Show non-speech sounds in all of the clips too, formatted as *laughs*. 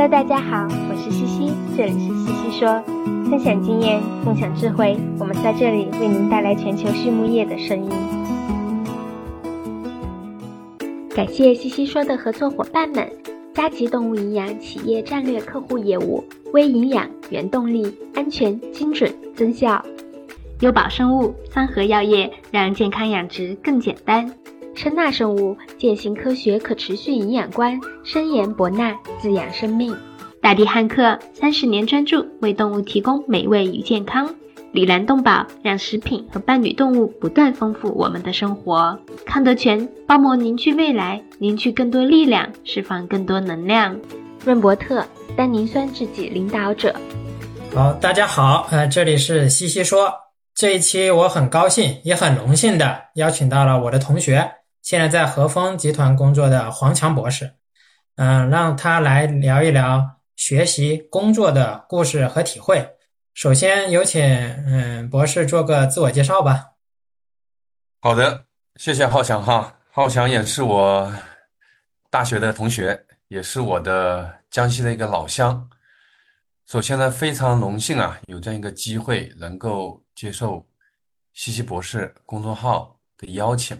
Hello，大家好，我是西西，这里是西西说，分享经验，共享智慧，我们在这里为您带来全球畜牧业的声音。感谢西西说的合作伙伴们：佳吉动物营养企业战略客户业务、微营养、原动力、安全、精准、增效；优宝生物、三和药业，让健康养殖更简单。称纳生物践行科学可持续营养观，深研博纳滋养生命。大地汉克三十年专注为动物提供美味与健康。里兰动宝让食品和伴侣动物不断丰富我们的生活。康德全包膜凝聚未来，凝聚更多力量，释放更多能量。润伯特单宁酸制剂领导者。好，大家好，呃，这里是西西说。这一期我很高兴，也很荣幸的邀请到了我的同学。现在在和风集团工作的黄强博士，嗯，让他来聊一聊学习工作的故事和体会。首先有请嗯博士做个自我介绍吧。好的，谢谢浩翔哈，浩翔也是我大学的同学，也是我的江西的一个老乡。首先呢，非常荣幸啊，有这样一个机会能够接受西西博士公众号的邀请。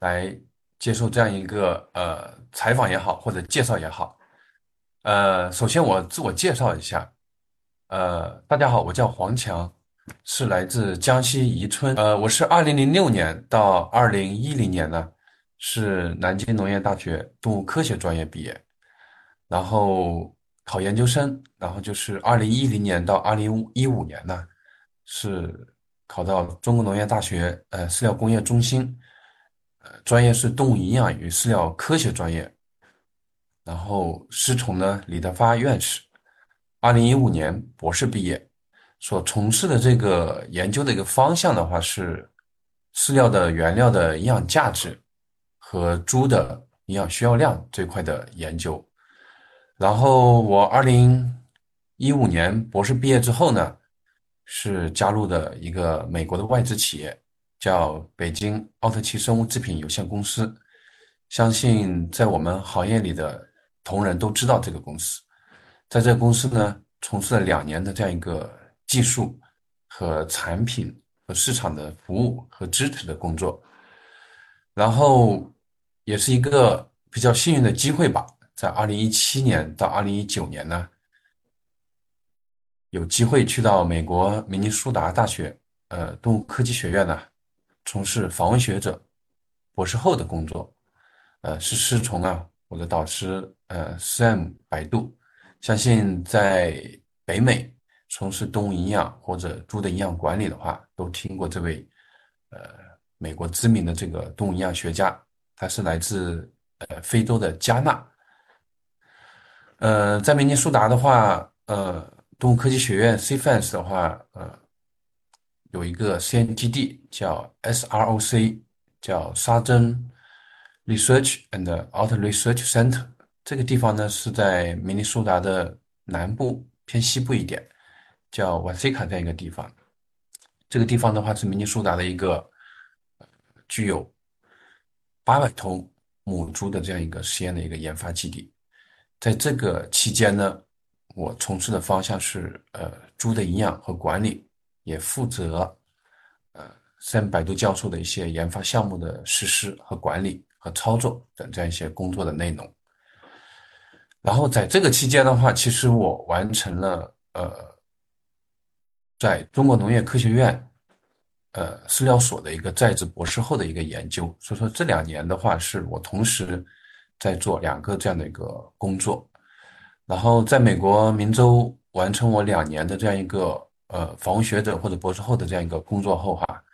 来接受这样一个呃采访也好，或者介绍也好，呃，首先我自我介绍一下，呃，大家好，我叫黄强，是来自江西宜春，呃，我是二零零六年到二零一零年呢，是南京农业大学动物科学专业毕业，然后考研究生，然后就是二零一零年到二零一五年呢，是考到中国农业大学呃饲料工业中心。专业是动物营养与饲料科学专业，然后师从呢李德发院士，二零一五年博士毕业，所从事的这个研究的一个方向的话是饲料的原料的营养价值和猪的营养需要量这块的研究。然后我二零一五年博士毕业之后呢，是加入的一个美国的外资企业。叫北京奥特奇生物制品有限公司，相信在我们行业里的同仁都知道这个公司。在这个公司呢，从事了两年的这样一个技术和产品和市场的服务和支持的工作，然后也是一个比较幸运的机会吧，在二零一七年到二零一九年呢，有机会去到美国明尼苏达大学呃动物科技学院呢。从事访问学者、博士后的工作，呃，是师从啊，我的导师呃，Sam 百度，相信在北美从事动物营养或者猪的营养管理的话，都听过这位呃美国知名的这个动物营养学家，他是来自呃非洲的加纳，呃，在明尼苏达的话，呃，动物科技学院 CFAS 的话，呃。有一个实验基地叫 SROC，叫沙珍 Research and Out Research Center。这个地方呢是在明尼苏达的南部偏西部一点，叫瓦西卡这样一个地方。这个地方的话是明尼苏达的一个具有八百头母猪的这样一个实验的一个研发基地。在这个期间呢，我从事的方向是呃猪的营养和管理。也负责，呃，像百度教授的一些研发项目的实施和管理和操作等这样一些工作的内容。然后在这个期间的话，其实我完成了呃，在中国农业科学院，呃，饲料所的一个在职博士后的一个研究。所以说这两年的话，是我同时在做两个这样的一个工作。然后在美国明州完成我两年的这样一个。呃，访问学者或者博士后的这样一个工作后哈，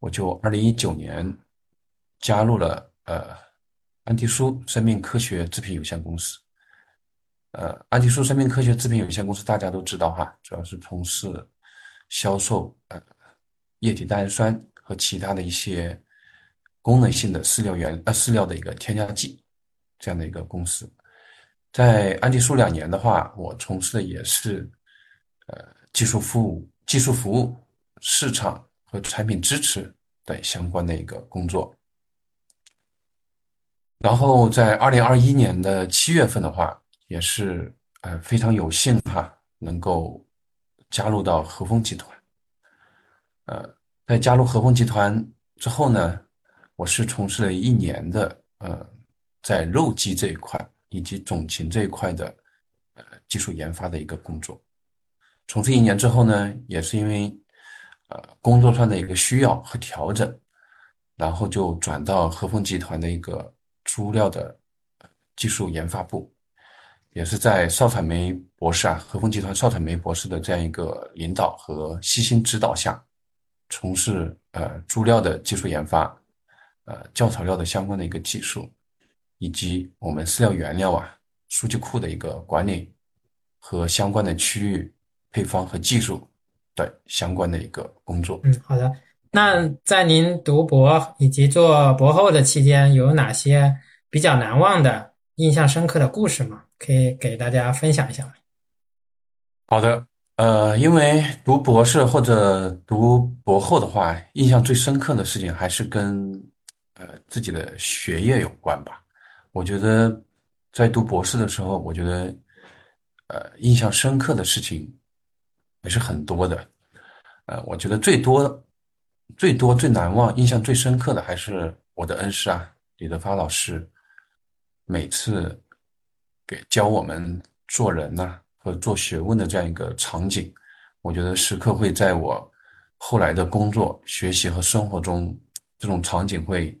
我就二零一九年加入了呃安迪舒生命科学制品有限公司。呃，安迪舒生命科学制品有限公司大家都知道哈，主要是从事销售呃液体单酸和其他的一些功能性的饲料原呃饲料的一个添加剂这样的一个公司。在安迪舒两年的话，我从事的也是呃。技术服务、技术服务、市场和产品支持等相关的一个工作。然后在二零二一年的七月份的话，也是呃非常有幸哈，能够加入到和风集团。呃，在加入和风集团之后呢，我是从事了一年的呃在肉鸡这一块以及种禽这一块的呃技术研发的一个工作。从事一年之后呢，也是因为呃工作上的一个需要和调整，然后就转到和风集团的一个猪料的技术研发部，也是在邵彩梅博士啊，和风集团邵彩梅博士的这样一个领导和悉心指导下，从事呃猪料的技术研发，呃教草料的相关的一个技术，以及我们饲料原料啊数据库的一个管理和相关的区域。配方和技术的相关的一个工作。嗯，好的。那在您读博以及做博后的期间，有哪些比较难忘的、印象深刻的故事吗？可以给大家分享一下吗？好的，呃，因为读博士或者读博后的话，印象最深刻的事情还是跟呃自己的学业有关吧。我觉得在读博士的时候，我觉得呃印象深刻的事情。也是很多的，呃，我觉得最多、最多、最难忘、印象最深刻的还是我的恩师啊，李德发老师，每次给教我们做人呐和做学问的这样一个场景，我觉得时刻会在我后来的工作、学习和生活中，这种场景会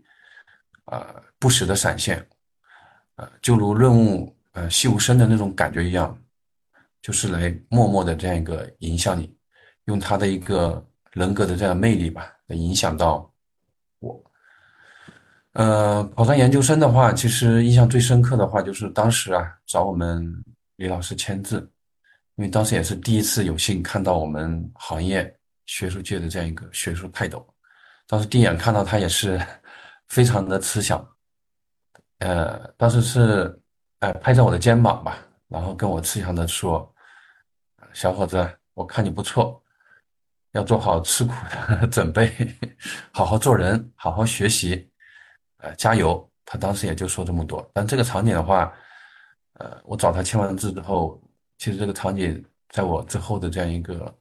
啊不时的闪现，呃，就如润物呃细无声的那种感觉一样。就是来默默的这样一个影响你，用他的一个人格的这样魅力吧，来影响到我。呃，考上研究生的话，其实印象最深刻的话就是当时啊，找我们李老师签字，因为当时也是第一次有幸看到我们行业学术界的这样一个学术泰斗，当时第一眼看到他也是 *laughs* 非常的慈祥，呃，当时是呃拍着我的肩膀吧。然后跟我慈祥的说：“小伙子，我看你不错，要做好吃苦的 *laughs* 准备，好好做人，好好学习，呃，加油。”他当时也就说这么多。但这个场景的话，呃，我找他签完字之后，其实这个场景在我之后的这样一个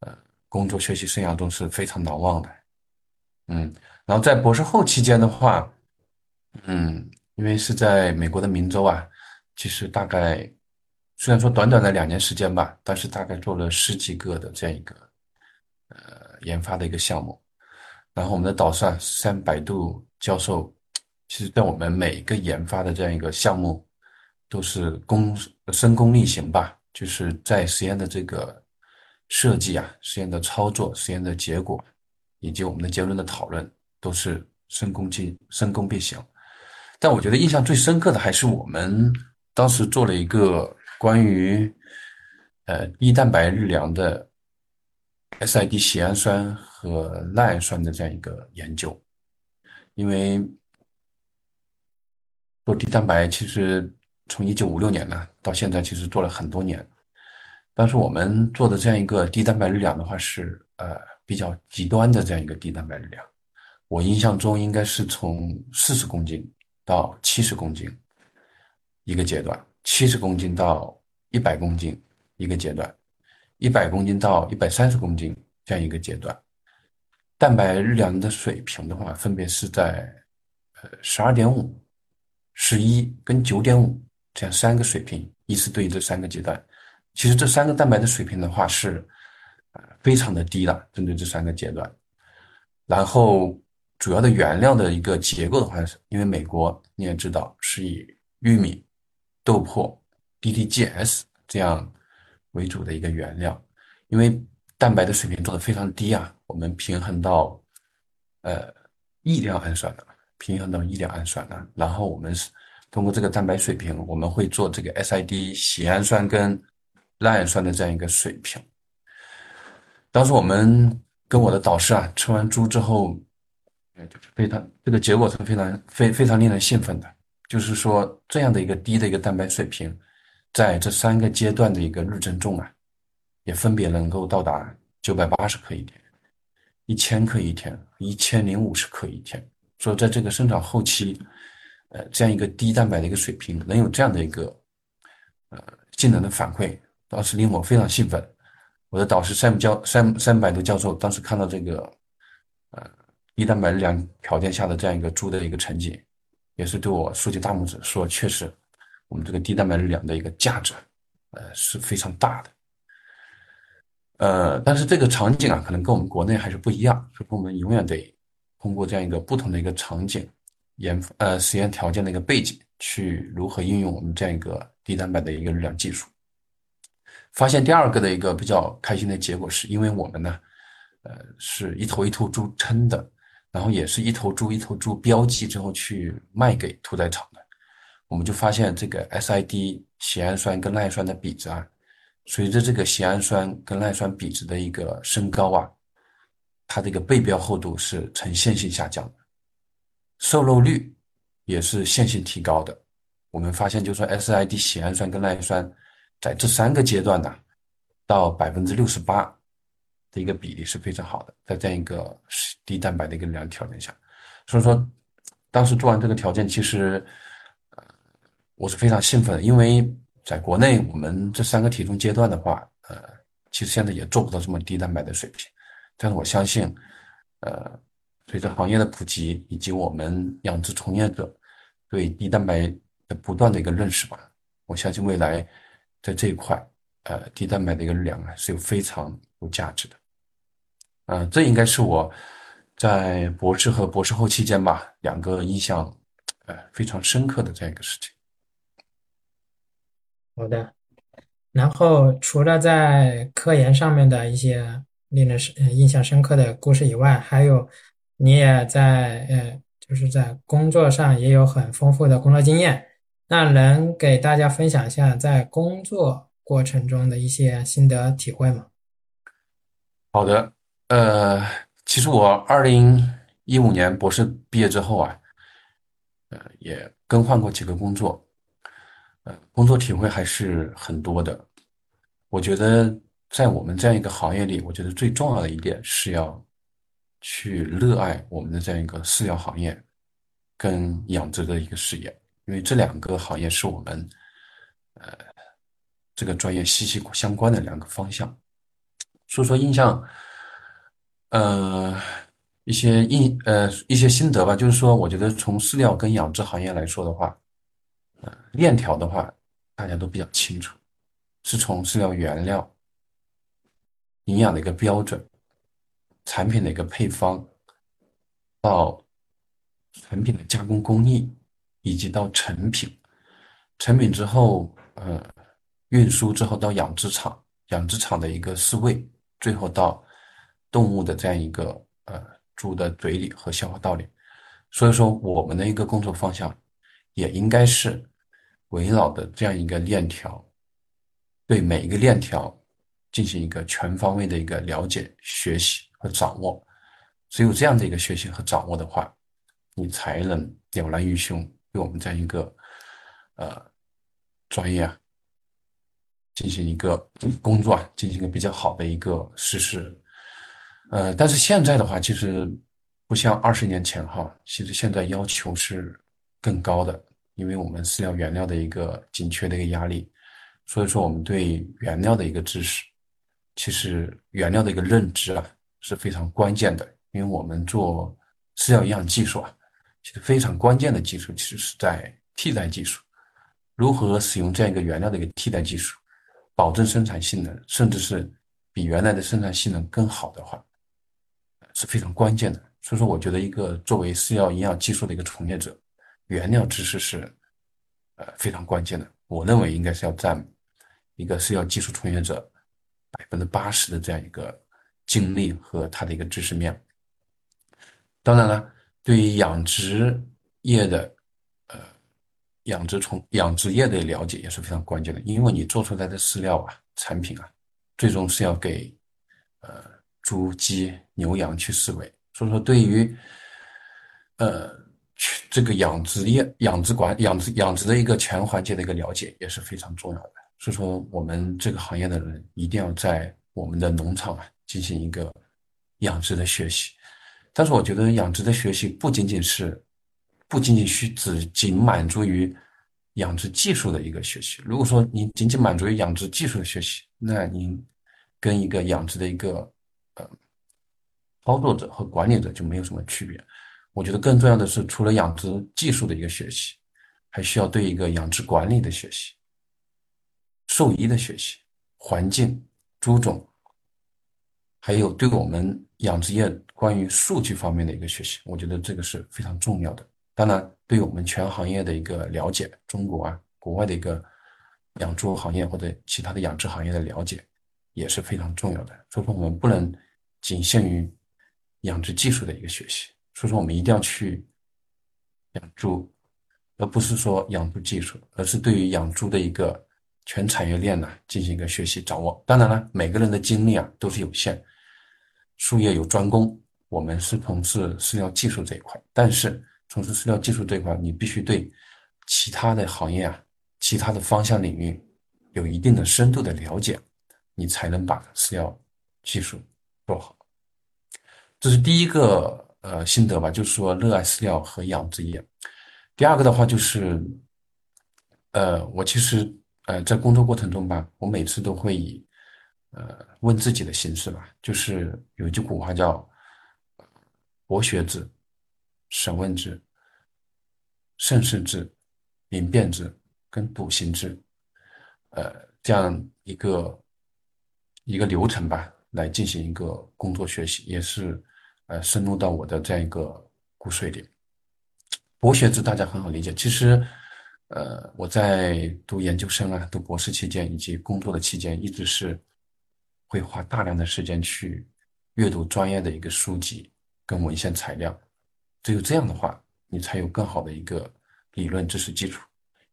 呃工作学习生涯中是非常难忘的。嗯，然后在博士后期间的话，嗯，因为是在美国的明州啊。其实大概，虽然说短短的两年时间吧，但是大概做了十几个的这样一个，呃，研发的一个项目。然后我们的导师三百度教授，其实在我们每个研发的这样一个项目，都是功深功力行吧，就是在实验的这个设计啊、实验的操作、实验的结果，以及我们的结论的讨论，都是深功尽深功必行。但我觉得印象最深刻的还是我们。当时做了一个关于呃低蛋白日粮的 SID 缬氨酸和赖氨酸的这样一个研究，因为做低蛋白其实从一九五六年呢到现在其实做了很多年，但是我们做的这样一个低蛋白日粮的话是呃比较极端的这样一个低蛋白日粮，我印象中应该是从四十公斤到七十公斤。一个阶段，七十公斤到一百公斤一个阶段，一百公斤到一百三十公斤这样一个阶段，蛋白日粮的水平的话，分别是在呃十二点五、十一跟九点五这样三个水平，依次对应这三个阶段。其实这三个蛋白的水平的话是呃非常的低的，针对这三个阶段。然后主要的原料的一个结构的话，因为美国你也知道是以玉米。豆粕、DDGS 这样为主的一个原料，因为蛋白的水平做的非常低啊，我们平衡到呃异量氨酸的，平衡到异量氨酸的，然后我们是通过这个蛋白水平，我们会做这个 SID 缬氨酸跟赖氨酸的这样一个水平。当时我们跟我的导师啊吃完猪之后，就是非常这个结果是非常非非常令人兴奋的。就是说，这样的一个低的一个蛋白水平，在这三个阶段的一个日增重啊，也分别能够到达九百八十克一天、一千克一天、一千零五十克一天。所以，在这个生长后期，呃，这样一个低蛋白的一个水平，能有这样的一个呃性能的反馈，当时令我非常兴奋。我的导师山姆教山山百度教授当时看到这个呃低蛋白日粮条件下的这样一个猪的一个成绩，也是对我竖起大拇指，说确实我们这个低蛋白日粮的一个价值呃是非常大的。呃，但是这个场景啊，可能跟我们国内还是不一样，所以我们永远得通过这样一个不同的一个场景研呃实验条件的一个背景，去如何应用我们这样一个低蛋白的一个日粮技术。发现第二个的一个比较开心的结果，是因为我们呢，呃，是一头一头猪称的，然后也是一头猪一头猪标记之后去卖给屠宰场的，我们就发现这个 SID 缬氨酸跟赖氨酸的比值啊。随着这个缬氨酸跟赖氨酸比值的一个升高啊，它这个背标厚度是呈线性下降的，瘦肉率也是线性提高的。我们发现，就说 SID 缬氨酸跟赖氨酸在这三个阶段呢，到百分之六十八的一个比例是非常好的，在这样一个低蛋白的一个量条件下，所以说当时做完这个条件，其实呃我是非常兴奋，因为。在国内，我们这三个体重阶段的话，呃，其实现在也做不到这么低蛋白的水平。但是我相信，呃，随着行业的普及以及我们养殖从业者对低蛋白的不断的一个认识吧，我相信未来在这一块，呃，低蛋白的一个量啊是有非常有价值的。呃，这应该是我在博士和博士后期间吧，两个印象呃非常深刻的这样一个事情。好的，然后除了在科研上面的一些令人深印象深刻的故事以外，还有你也在呃，就是在工作上也有很丰富的工作经验，那能给大家分享一下在工作过程中的一些心得体会吗？好的，呃，其实我二零一五年博士毕业之后啊，呃，也更换过几个工作。呃，工作体会还是很多的。我觉得在我们这样一个行业里，我觉得最重要的一点是要去热爱我们的这样一个饲料行业跟养殖的一个事业，因为这两个行业是我们呃这个专业息息相关的两个方向。说说印象，呃，一些印呃一些心得吧，就是说，我觉得从饲料跟养殖行业来说的话。呃链条的话，大家都比较清楚，是从饲料原料、营养的一个标准、产品的一个配方，到产品的加工工艺，以及到成品。成品之后，呃，运输之后到养殖场，养殖场的一个饲喂，最后到动物的这样一个呃猪的嘴里和消化道里。所以说，我们的一个工作方向也应该是。围绕的这样一个链条，对每一个链条进行一个全方位的一个了解、学习和掌握。只有这样的一个学习和掌握的话，你才能了然于胸，对我们这样一个呃专业啊进行一个工作啊进行一个比较好的一个实施。呃，但是现在的话，其实不像二十年前哈，其实现在要求是更高的。因为我们饲料原料的一个紧缺的一个压力，所以说我们对原料的一个知识，其实原料的一个认知啊是非常关键的。因为我们做饲料营养技术啊，其实非常关键的技术其实是在替代技术，如何使用这样一个原料的一个替代技术，保证生产性能，甚至是比原来的生产性能更好的话，是非常关键的。所以说，我觉得一个作为饲料营养技术的一个从业者。原料知识是，呃，非常关键的。我认为应该是要占一个饲料技术从业者百分之八十的这样一个精力和他的一个知识面。当然了，对于养殖业的，呃，养殖从养殖业的了解也是非常关键的，因为你做出来的饲料啊，产品啊，最终是要给呃猪、鸡、牛、羊去饲喂。所以说，对于呃。这个养殖业、养殖管、养殖养殖的一个全环节的一个了解也是非常重要的。所以说，我们这个行业的人一定要在我们的农场啊进行一个养殖的学习。但是，我觉得养殖的学习不仅仅是，不仅仅需只仅满足于养殖技术的一个学习。如果说你仅仅满足于养殖技术的学习，那您跟一个养殖的一个操作者和管理者就没有什么区别。我觉得更重要的是，除了养殖技术的一个学习，还需要对一个养殖管理的学习、兽医的学习、环境、猪种，还有对我们养殖业关于数据方面的一个学习。我觉得这个是非常重要的。当然，对我们全行业的一个了解，中国啊、国外的一个养猪行业或者其他的养殖行业的了解也是非常重要的。所以说，我们不能仅限于养殖技术的一个学习。所以说，我们一定要去养猪，而不是说养猪技术，而是对于养猪的一个全产业链呢进行一个学习掌握。当然了，每个人的精力啊都是有限，术业有专攻，我们是从事饲料技术这一块，但是。从事饲料技术这一块，你必须对其他的行业啊、其他的方向领域有一定的深度的了解，你才能把饲料技术做好。这是第一个呃心得吧，就是说热爱饲料和养殖业。第二个的话就是，呃，我其实呃在工作过程中吧，我每次都会以呃问自己的形式吧，就是有一句古话叫“博学之”。审问之、慎试制、明辨之跟笃行之，呃，这样一个一个流程吧，来进行一个工作学习，也是呃深入到我的这样一个骨髓里。博学之大家很好理解，其实呃我在读研究生啊、读博士期间以及工作的期间，一直是会花大量的时间去阅读专业的一个书籍跟文献材料。只有这样的话，你才有更好的一个理论知识基础。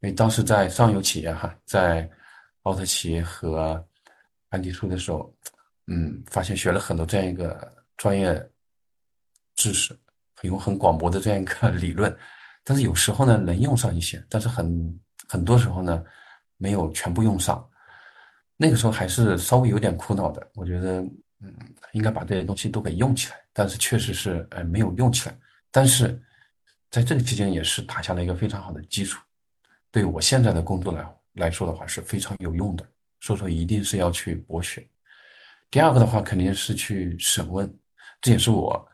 因为当时在上游企业哈，在奥特企业和安迪出的时候，嗯，发现学了很多这样一个专业知识，有很广博的这样一个 *laughs* 理论，但是有时候呢能用上一些，但是很很多时候呢没有全部用上。那个时候还是稍微有点苦恼的，我觉得嗯应该把这些东西都给用起来，但是确实是呃没有用起来。但是，在这个期间也是打下了一个非常好的基础，对我现在的工作来来说的话是非常有用的。所以说，一定是要去博学。第二个的话，肯定是去审问，这也是我，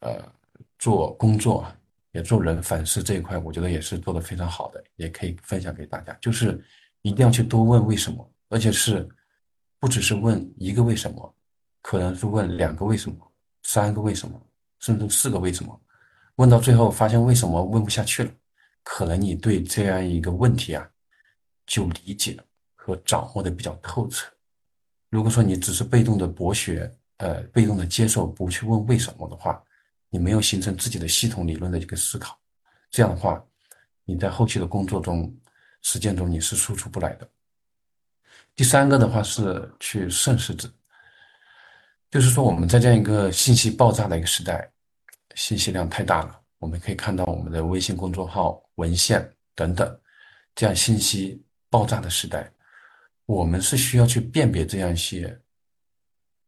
呃，做工作也做人反思这一块，我觉得也是做的非常好的，也可以分享给大家。就是一定要去多问为什么，而且是不只是问一个为什么，可能是问两个为什么，三个为什么。甚至四个为什么，问到最后发现为什么问不下去了，可能你对这样一个问题啊，就理解和掌握的比较透彻。如果说你只是被动的博学，呃，被动的接受，不去问为什么的话，你没有形成自己的系统理论的一个思考，这样的话，你在后期的工作中、实践中你是输出不来的。第三个的话是去慎视之。就是说，我们在这样一个信息爆炸的一个时代，信息量太大了。我们可以看到我们的微信公众号、文献等等，这样信息爆炸的时代，我们是需要去辨别这样一些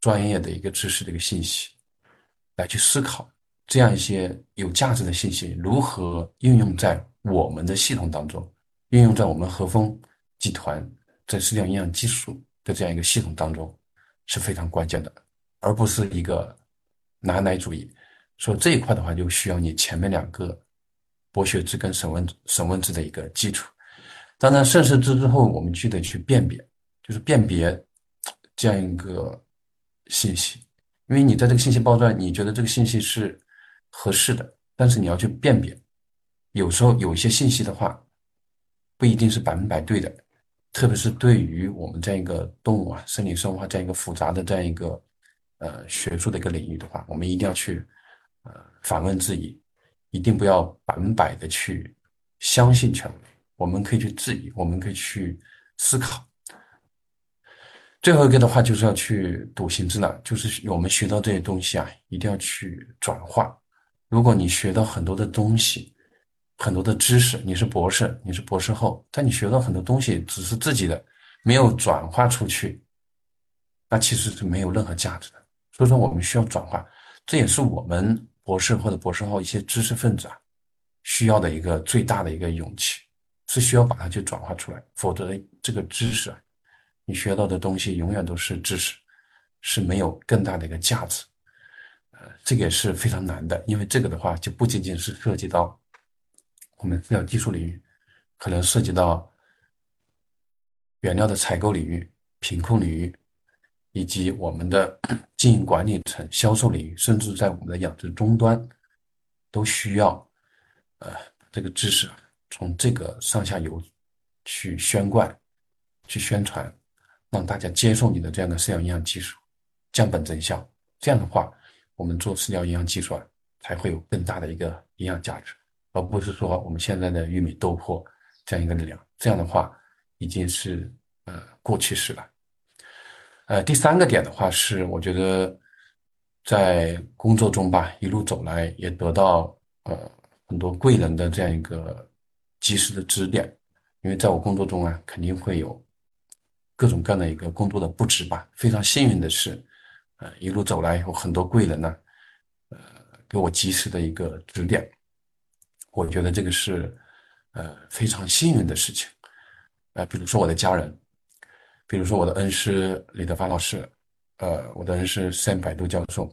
专业的一个知识的一个信息，来去思考这样一些有价值的信息如何应用在我们的系统当中，应用在我们和风集团在饲料营养技术的这样一个系统当中是非常关键的。而不是一个拿来主义，所以这一块的话，就需要你前面两个博学之跟审问审问之的一个基础。当然，慎视之之后，我们就得去辨别，就是辨别这样一个信息，因为你在这个信息包装，你觉得这个信息是合适的，但是你要去辨别，有时候有一些信息的话，不一定是百分百对的，特别是对于我们这样一个动物啊，生理生化这样一个复杂的这样一个。呃，学术的一个领域的话，我们一定要去呃反问自己，一定不要百分百的去相信权威。我们可以去质疑，我们可以去思考。最后一个的话，就是要去笃行之了，就是我们学到这些东西啊，一定要去转化。如果你学到很多的东西，很多的知识，你是博士，你是博士后，但你学到很多东西只是自己的，没有转化出去，那其实是没有任何价值的。所以说，我们需要转化，这也是我们博士或者博士后一些知识分子啊需要的一个最大的一个勇气。是需要把它去转化出来，否则这个知识，你学到的东西永远都是知识，是没有更大的一个价值。这个也是非常难的，因为这个的话就不仅仅是涉及到我们饲料技术领域，可能涉及到原料的采购领域、品控领域，以及我们的 *clears throat* 经营管理层、销售领域，甚至在我们的养殖终端，都需要呃这个知识从这个上下游去宣贯、去宣传，让大家接受你的这样的饲料营养技术，降本增效。这样的话。我们做饲料营养计算才会有更大的一个营养价值，而不是说我们现在的玉米豆粕这样一个量。这样的话已经是呃过去式了。呃，第三个点的话是，我觉得在工作中吧，一路走来也得到呃很多贵人的这样一个及时的指点。因为在我工作中啊，肯定会有各种各样的一个工作的布置吧。非常幸运的是。呃，一路走来有很多贵人呢，呃，给我及时的一个指点，我觉得这个是呃非常幸运的事情。呃，比如说我的家人，比如说我的恩师李德发老师，呃，我的恩师三百度教授，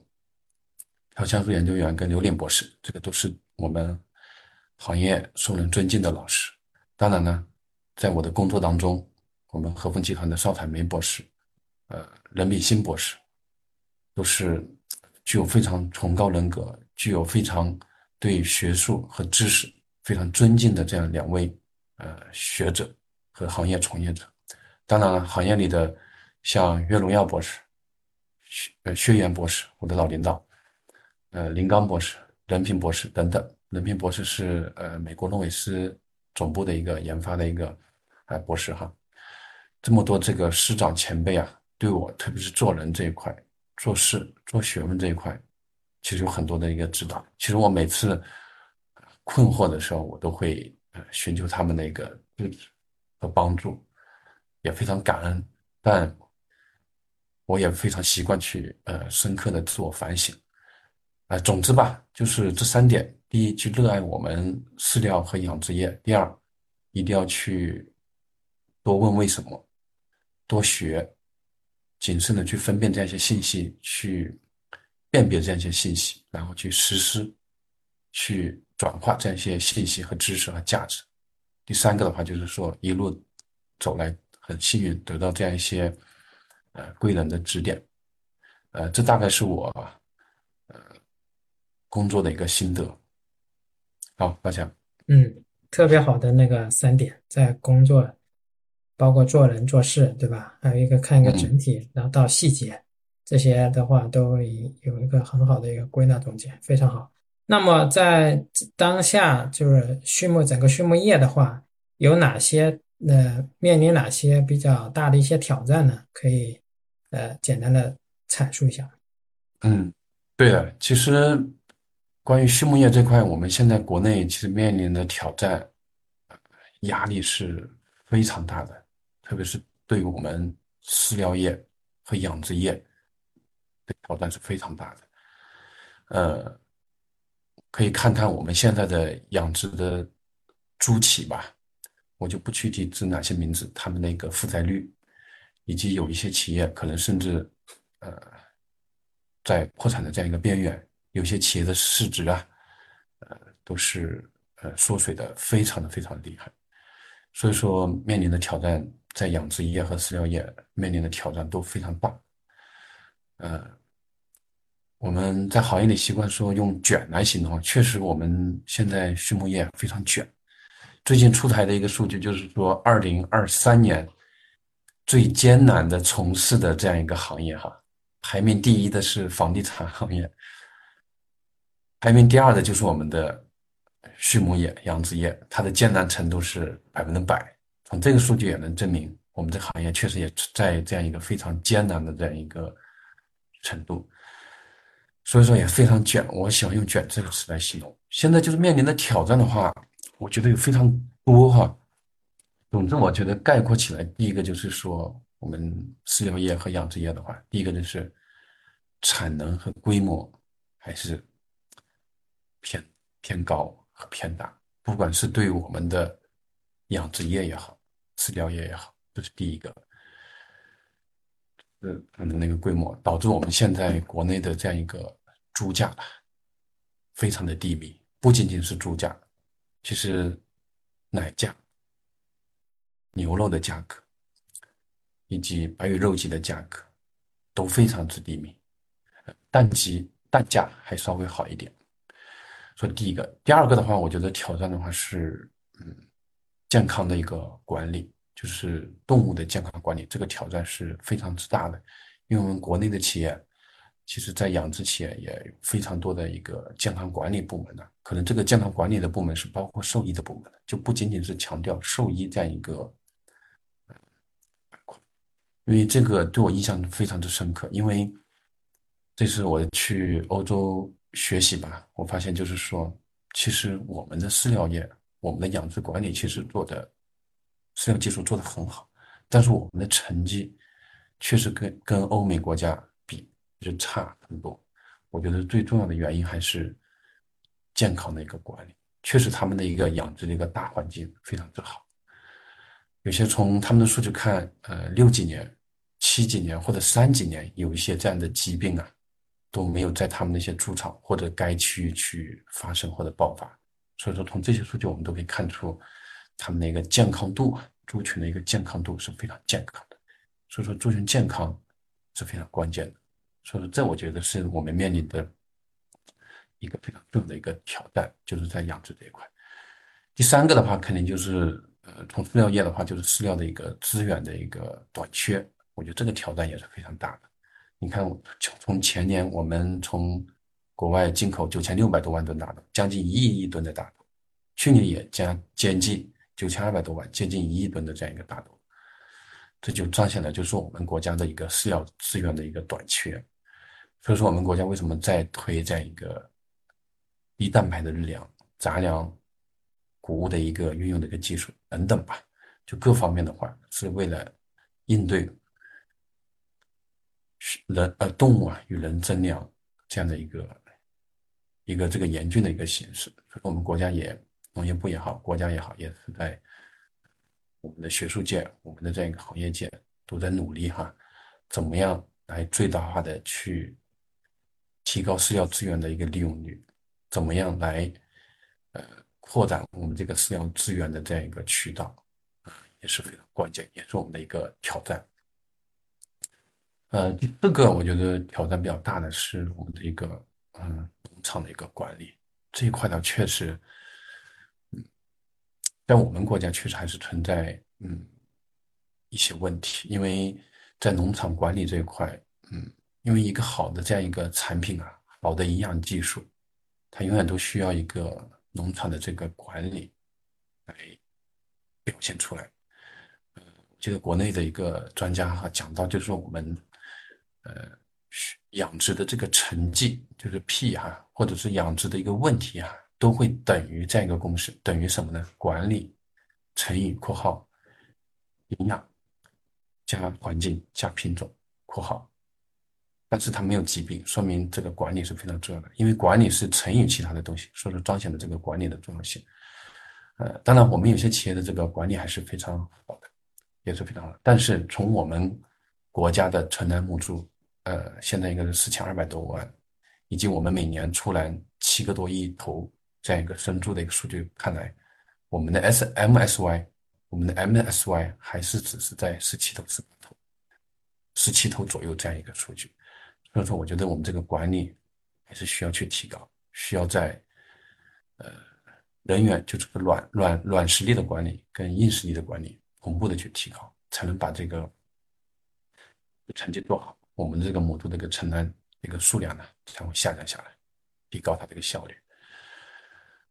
调香素研究员跟刘林博士，这个都是我们行业受人尊敬的老师。当然呢，在我的工作当中，我们和风集团的邵彩梅博士，呃，任炳新博士。都是具有非常崇高人格、具有非常对学术和知识非常尊敬的这样两位呃学者和行业从业者。当然了，行业里的像岳荣耀博士、薛呃薛岩博士，我的老领导，呃林刚博士、任平博士等等。任平博士是呃美国诺韦斯总部的一个研发的一个呃博士哈。这么多这个师长前辈啊，对我特别是做人这一块。做事做学问这一块，其实有很多的一个指导。其实我每次困惑的时候，我都会呃寻求他们的一个支持和帮助，也非常感恩。但我也非常习惯去呃深刻的自我反省。啊，总之吧，就是这三点：第一，去热爱我们饲料和养殖业；第二，一定要去多问为什么，多学。谨慎的去分辨这样一些信息，去辨别这样一些信息，然后去实施，去转化这样一些信息和知识和价值。第三个的话就是说，一路走来很幸运得到这样一些呃贵人的指点，呃，这大概是我呃工作的一个心得。好，大家，嗯，特别好的那个三点，在工作。包括做人做事，对吧？还有一个看一个整体，然后到细节，这些的话都有一个很好的一个归纳总结，非常好。那么在当下，就是畜牧整个畜牧业的话，有哪些呃面临哪些比较大的一些挑战呢？可以呃简单的阐述一下。嗯，对的，其实关于畜牧业这块，我们现在国内其实面临的挑战压力是非常大的。特别是对于我们饲料业和养殖业的挑战是非常大的。呃，可以看看我们现在的养殖的猪企吧，我就不具体指哪些名字，他们那个负债率，以及有一些企业可能甚至呃在破产的这样一个边缘，有些企业的市值啊，呃都是呃缩水的非常的非常厉害，所以说面临的挑战。在养殖业和饲料业面临的挑战都非常大。呃，我们在行业里习惯说用“卷”来形容，确实我们现在畜牧业非常卷。最近出台的一个数据就是说，二零二三年最艰难的从事的这样一个行业，哈，排名第一的是房地产行业，排名第二的就是我们的畜牧业、养殖业，它的艰难程度是百分之百。从这个数据也能证明，我们这行业确实也在这样一个非常艰难的这样一个程度，所以说也非常卷。我喜欢用“卷”这个词来形容。现在就是面临的挑战的话，我觉得有非常多哈。总之，我觉得概括起来，第一个就是说，我们饲料业和养殖业的话，第一个就是产能和规模还是偏偏高和偏大，不管是对我们的。养殖业也好，饲料业也好，这是第一个。呃，它的那个规模导致我们现在国内的这样一个猪价非常的低迷，不仅仅是猪价，其实奶价、牛肉的价格以及白羽肉鸡的价格都非常之低迷，蛋鸡蛋价还稍微好一点。说第一个，第二个的话，我觉得挑战的话是，嗯，健康的一个管理。就是动物的健康管理，这个挑战是非常之大的，因为我们国内的企业，其实在养殖企业也有非常多的一个健康管理部门呢。可能这个健康管理的部门是包括兽医的部门的，就不仅仅是强调兽医这样一个。因为这个对我印象非常之深刻，因为这次我去欧洲学习吧，我发现就是说，其实我们的饲料业，我们的养殖管理其实做的。饲料技术做得很好，但是我们的成绩确实跟跟欧美国家比就差很多。我觉得最重要的原因还是健康的一个管理，确实他们的一个养殖的一个大环境非常之好。有些从他们的数据看，呃，六几年、七几年或者三几年有一些这样的疾病啊，都没有在他们那些猪场或者该区域去发生或者爆发。所以说，从这些数据我们都可以看出。他们的一个健康度，猪群的一个健康度是非常健康的，所以说猪群健康是非常关键的，所以说这我觉得是我们面临的一个非常重要的一个挑战，就是在养殖这一块。第三个的话，肯定就是呃，从饲料业的话，就是饲料的一个资源的一个短缺，我觉得这个挑战也是非常大的。你看，从前年我们从国外进口九千六百多万吨大豆，将近一亿亿吨的大豆，去年也将接近。九千二百多万，接近一亿吨的这样一个大豆，这就彰显了就是我们国家的一个饲料资源的一个短缺。所以说，我们国家为什么在推这样一个低蛋白的日粮、杂粮、谷物的一个运用的一个技术等等吧？就各方面的话，是为了应对人呃动物啊与人争粮这样的一个一个这个严峻的一个形势。所以我们国家也。农业部也好，国家也好，也是在我们的学术界、我们的这样一个行业界都在努力哈，怎么样来最大化的去提高饲料资源的一个利用率？怎么样来呃扩展我们这个饲料资源的这样一个渠道啊，也是非常关键，也是我们的一个挑战。呃，第四个我觉得挑战比较大的是我们的一个嗯农场的一个管理这一块呢，确实。在我们国家确实还是存在嗯一些问题，因为在农场管理这一块，嗯，因为一个好的这样一个产品啊，好的营养技术，它永远都需要一个农场的这个管理来表现出来。呃，我记得国内的一个专家哈讲到，就是说我们呃养殖的这个成绩，就是 P 哈，或者是养殖的一个问题啊。都会等于这样一个公式，等于什么呢？管理乘以（括号）营养加环境加品种（括号），但是它没有疾病，说明这个管理是非常重要的。因为管理是乘以其他的东西，所以说彰显了这个管理的重要性。呃，当然我们有些企业的这个管理还是非常好的，也是非常好。但是从我们国家的存栏母猪，呃，现在应该是四千二百多万，以及我们每年出栏七个多亿头。这样一个生猪的一个数据看来，我们的 S M S Y，我们的 M S Y 还是只是在十七头、十八头、十七头左右这样一个数据。所以说，我觉得我们这个管理还是需要去提高，需要在呃人员就这个软软软实力的管理跟硬实力的管理同步的去提高，才能把这个成绩做好。我们这个母猪的一个承担一个数量呢才会下降下来，提高它这个效率。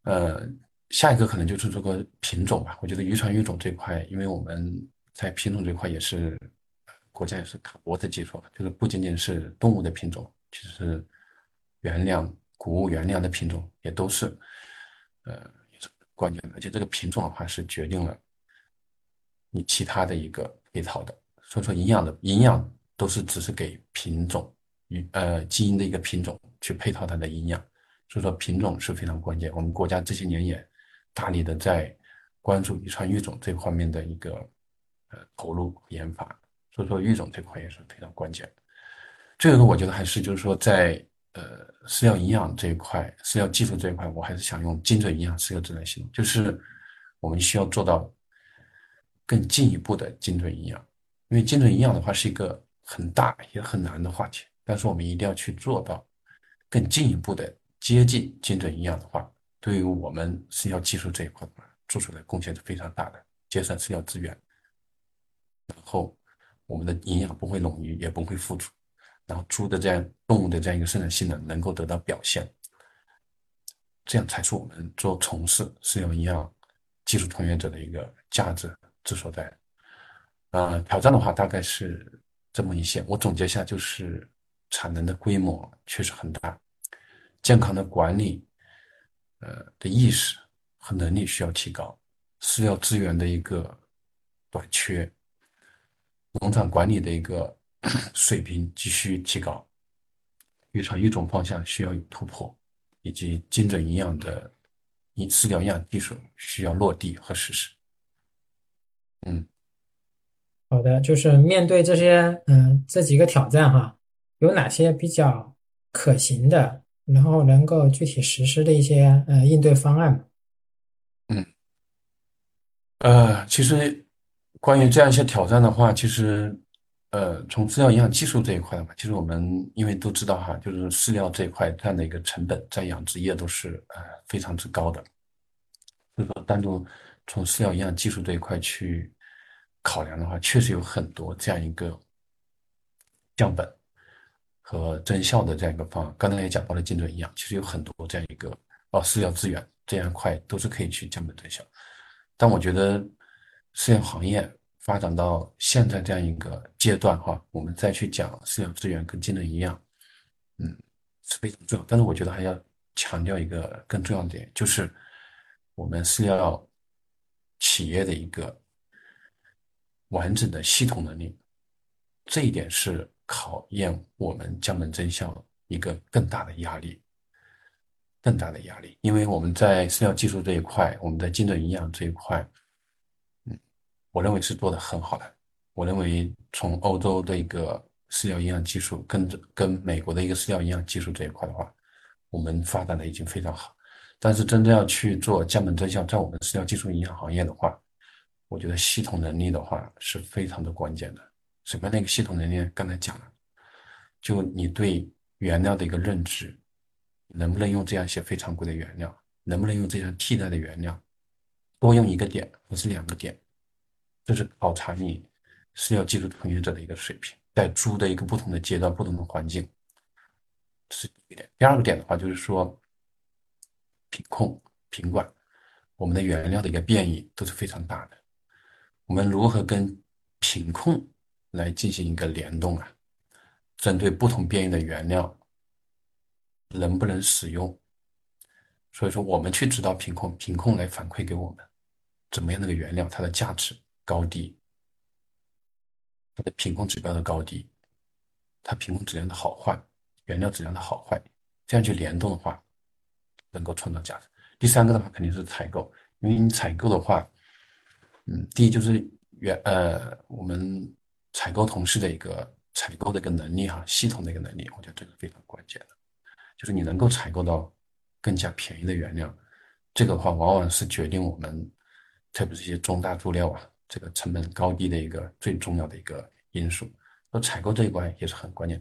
呃，下一个可能就是这个品种吧。我觉得遗传育种这块，因为我们在品种这块也是国家也是卡脖子技术，就是不仅仅是动物的品种，其实原料、谷物原料的品种也都是呃也是关键的。而且这个品种的话是决定了你其他的一个配套的。所以说营养的营养都是只是给品种与呃基因的一个品种去配套它的营养。所以说品种是非常关键。我们国家这些年也大力的在关注遗传育种这方面的一个呃投入研发，所以说育种这块也是非常关键。最后一个，我觉得还是就是说在呃饲料营养这一块、饲料技术这一块，我还是想用精准营养饲料质量系统，就是我们需要做到更进一步的精准营养，因为精准营养的话是一个很大也很难的话题，但是我们一定要去做到更进一步的接近精准营养的话，对于我们饲料技术这一块。做出来贡献是非常大的，节省饲料资源，然后我们的营养不会冗余，也不会付出，然后猪的这样动物的这样一个生产性能能够得到表现，这样才是我们做从事饲料营养技术从业者的一个价值之所在。啊，挑战的话大概是这么一些，我总结一下，就是产能的规模确实很大，健康的管理，呃的意识。和能力需要提高，饲料资源的一个短缺，农场管理的一个 *clears throat* 水平急需提高，育场育种方向需要有突破，以及精准营养的饲饲料营养技术需要落地和实施。嗯，好的，就是面对这些嗯这几个挑战哈，有哪些比较可行的，然后能够具体实施的一些呃应对方案？嗯呃，其实关于这样一些挑战的话，其实呃，从饲料营养技术这一块的话，其实我们因为都知道哈，就是饲料这一块这样的一个成本在养殖业都是呃非常之高的，所以说单独从饲料营养技术这一块去考量的话，确实有很多这样一个降本和增效的这样一个方案。刚才也讲到了精准营养，其实有很多这样一个哦饲料资源这样一块都是可以去降本增效。但我觉得，饲料行业发展到现在这样一个阶段，哈，我们再去讲饲料资源跟精准营养，嗯，是非常重要。但是我觉得还要强调一个更重要的点，就是我们饲料企业的一个完整的系统能力，这一点是考验我们降本增效一个更大的压力。更大的压力，因为我们在饲料技术这一块，我们在精准营养这一块，嗯，我认为是做的很好的。我认为从欧洲的一个饲料营养技术跟跟美国的一个饲料营养技术这一块的话，我们发展的已经非常好。但是真正要去做降本增效，在我们饲料技术营养行业的话，我觉得系统能力的话是非常的关键的。什么样的一个系统能力？刚才讲了，就你对原料的一个认知。能不能用这样一些非常规的原料？能不能用这样替代的原料？多用一个点或是两个点，这是考察你饲料技术从业者的一个水平，在猪的一个不同的阶段、不同的环境，是第一点。第二个点的话，就是说品控、品管，我们的原料的一个变异都是非常大的。我们如何跟品控来进行一个联动啊？针对不同变异的原料。能不能使用？所以说，我们去指导品控，品控来反馈给我们怎么样的个原料，它的价值高低，它的品控指标的高低，它品控质量的好坏，原料质量的好坏，这样去联动的话，能够创造价值。第三个的话，肯定是采购，因为你采购的话，嗯，第一就是原呃，我们采购同事的一个采购的一个能力哈，系统的一个能力，我觉得这个非常关键的。就是你能够采购到更加便宜的原料，这个的话往往是决定我们，特别是一些中大猪料啊，这个成本高低的一个最重要的一个因素。那采购这一块也是很关键。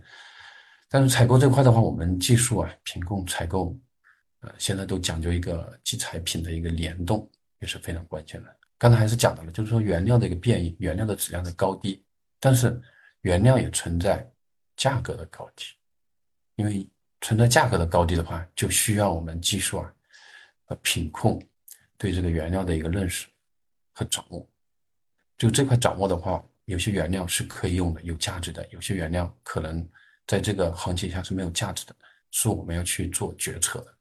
但是采购这块的话，我们技术啊、品控、采购，呃，现在都讲究一个基材品的一个联动，也是非常关键的。刚才还是讲到了，就是说原料的一个变异，原料的质量的高低，但是原料也存在价格的高低，因为。存在价格的高低的话，就需要我们技术啊和品控对这个原料的一个认识和掌握。就这块掌握的话，有些原料是可以用的，有价值的；有些原料可能在这个行情下是没有价值的，是我们要去做决策的。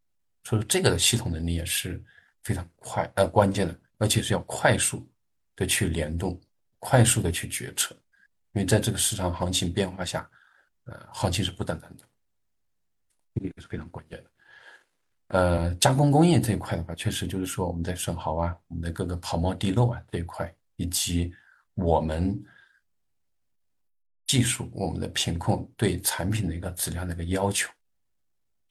所以这个的系统能力也是非常快呃关键的，而且是要快速的去联动，快速的去决策。因为在这个市场行情变化下，呃，行情是不等人的。这个也是非常关键的。呃，加工工业这一块的话，确实就是说我们在损耗啊，我们的各个跑冒滴漏啊这一块，以及我们技术、我们的品控对产品的一个质量的一个要求，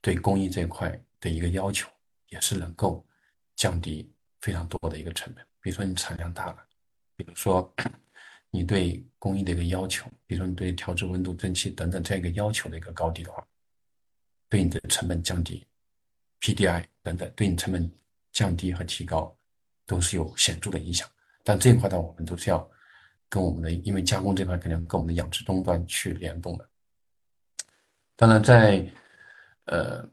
对工艺这一块的一个要求，也是能够降低非常多的一个成本。比如说你产量大了，比如说 *clears throat* 你对工艺的一个要求，比如说你对调制温度、蒸汽等等这样一个要求的一个高低的话，对你的成本降低。PDI 等等，对你成本降低和提高都是有显著的影响。但这一块呢，我们都是要跟我们的，因为加工这块肯定跟我们的养殖终端去联动的。当然，在呃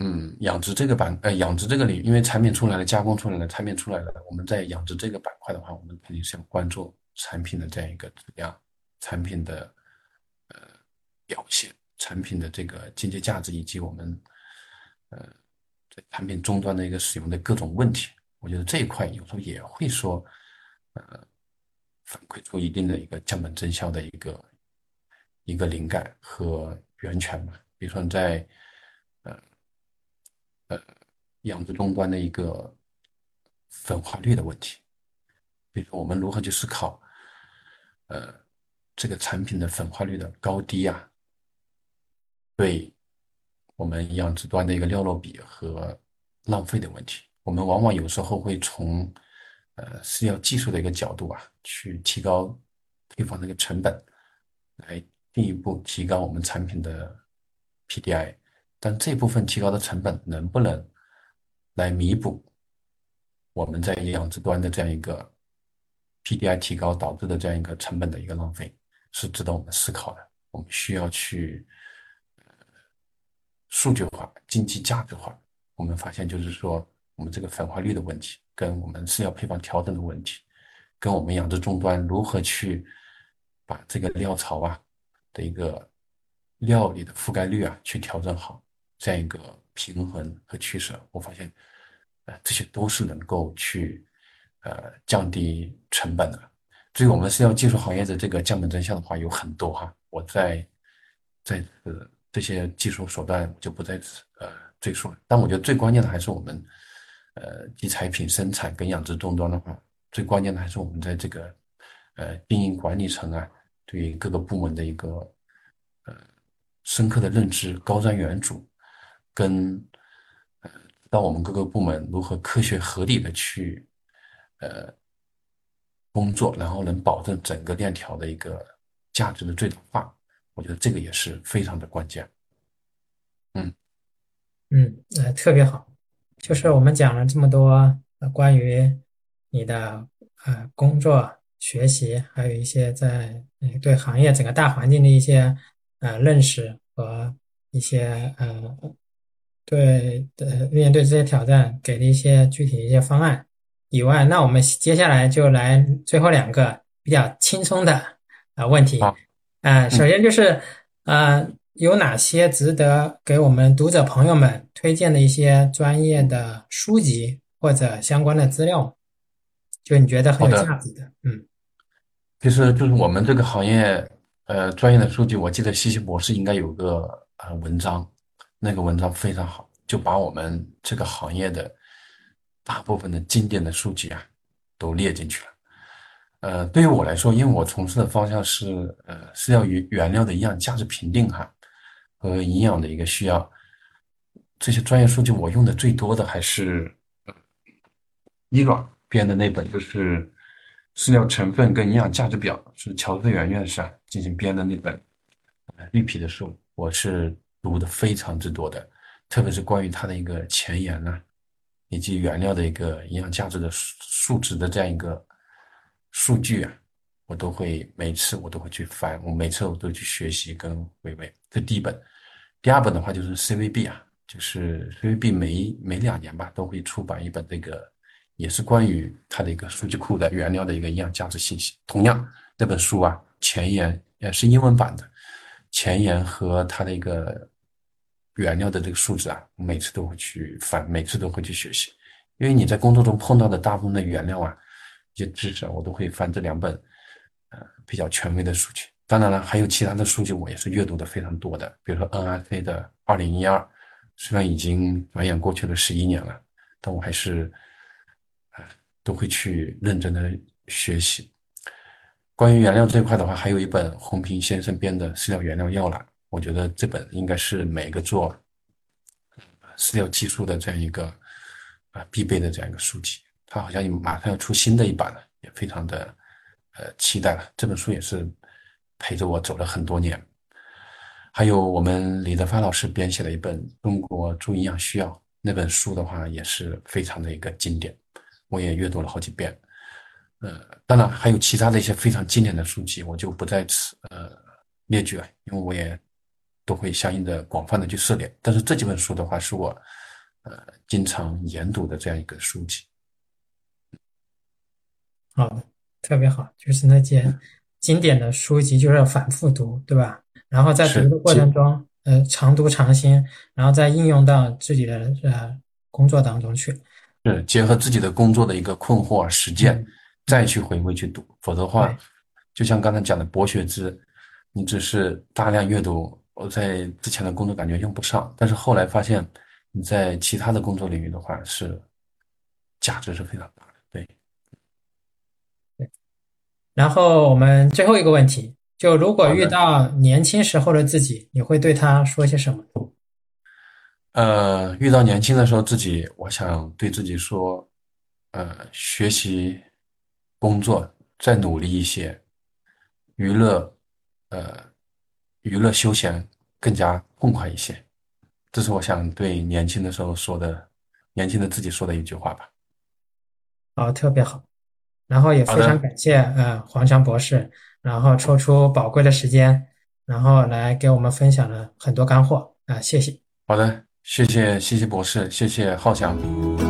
嗯养殖这个板呃养殖这个领域，因为产品出来了，加工出来了，产品出来了，我们在养殖这个板块的话，我们肯定是要关注产品的这样一个质量、产品的呃表现、产品的这个经济价值以及我们呃。在产品终端的一个使用的各种问题，我觉得这一块有时候也会说，呃，反馈出一定的一个降本增效的一个一个灵感和源泉吧。比如说你在呃养殖终端的一个粉化率的问题，比如说我们如何去思考，呃，这个产品的粉化率的高低啊，对。我们养殖端的一个料落比和浪费的问题，我们往往有时候会从呃饲料技术的一个角度啊，去提高配方的一个成本，来进一步提高我们产品的 PDI。但这部分提高的成本能不能来弥补我们在养殖端的这样一个 PDI 提高导致的这样一个成本的一个浪费，是值得我们思考的。我们需要去。数据化、经济价值化，我们发现就是说，我们这个粉化率的问题，跟我们饲料配方调整的问题，跟我们养殖终端如何去把这个料槽啊的一个料里的覆盖率啊去调整好，这样一个平衡和取舍，我发现，呃，这些都是能够去呃降低成本的。至于我们饲料技术行业的这个降本增效的话，有很多哈，我在在此。这些技术手段就不再呃赘述了，但我觉得最关键的还是我们，呃，基材品生产跟养殖终端的话，最关键的还是我们在这个呃经营管理层啊，对于各个部门的一个呃深刻的认知、高瞻远瞩，跟呃让我们各个部门如何科学合理的去呃工作，然后能保证整个链条的一个价值的最大化。我觉得这个也是非常的关键。嗯嗯，呃，特别好。就是我们讲了这么多关于你的呃工作、学习，还有一些在对行业整个大环境的一些呃认识和一些呃对的面对这些挑战给了一些具体的一些方案以外，那我们接下来就来最后两个比较轻松的啊问题。啊，首先就是，呃，有哪些值得给我们读者朋友们推荐的一些专业的书籍或者相关的资料？就你觉得很有价值的，嗯，其实就是我们这个行业，呃，专业的书籍，我记得西西博士应该有个呃文章，那个文章非常好，就把我们这个行业的大部分的经典的书籍啊，都列进去了。呃，对于我来说，因为我从事的方向是呃饲料原原料的营养价值评定哈和营养的一个需要，这些专业数据我用的最多的还是伊朗编的那本，就是饲料成分跟营养价值表，是乔治元院士啊进行编的那本绿皮的书，我是读的非常之多的，特别是关于它的一个前沿呢，以及原料的一个营养价值的数值的这样一个。数据啊，我都会每次我都会去翻，我每次我都去学习跟回味。这第一本，第二本的话就是 CVB 啊，就是 CVB 每每两年吧都会出版一本这个，也是关于它的一个数据库的原料的一个营养价值信息。同样那本书啊，前言也是英文版的，前言和它的一个原料的这个数字啊，每次都会去翻，每次都会去学习，因为你在工作中碰到的大部分的原料啊。一些知识我都会翻这两本，呃，比较权威的数据。当然了，还有其他的数据，我也是阅读的非常多的，比如说 NRC 的二零一二虽然已经转眼过去了十一年了，但我还是，呃，都会去认真的学习。关于原料这块的话，还有一本洪平先生编的《饲料原料要览》，我觉得这本应该是每个做饲料技术的这样一个啊必备的这样一个书籍。它好像马上要出新的一版了，也非常的呃期待了。这本书也是陪着我走了很多年。还有我们李德发老师编写的一本《中国猪营养需要》那本书的话，也是非常的一个经典，我也阅读了好几遍。呃，当然还有其他的一些非常经典的书籍，我就不在此呃列举了，因为我也都会相应的广泛的去涉猎。但是这几本书的话，是我呃经常研读的这样一个书籍。好的，特别好，就是那些经典的书籍，就是要反复读，对吧？然后在读的过程中，呃，常读常新，然后再应用到自己的呃工作当中去。是结合自己的工作的一个困惑实践。再去回归去读，否则的话，就像刚才讲的博学之，你只是大量阅读，我在之前的工作感觉用不上，但是后来发现你在其他的工作领域的话是价值是非常大的。对，对。然后我们最后一个问题，就如果遇到年轻时候的自己，你会对他说些什么？呃，遇到年轻的时候自己，我想对自己说，呃，学习。工作再努力一些，娱乐，呃，娱乐休闲更加痛快一些，这是我想对年轻的时候说的，年轻的自己说的一句话吧。好，特别好，然后也非常感谢呃黄强博士，然后抽出宝贵的时间，然后来给我们分享了很多干货啊，谢谢。好的，谢谢谢谢博士，谢谢浩翔。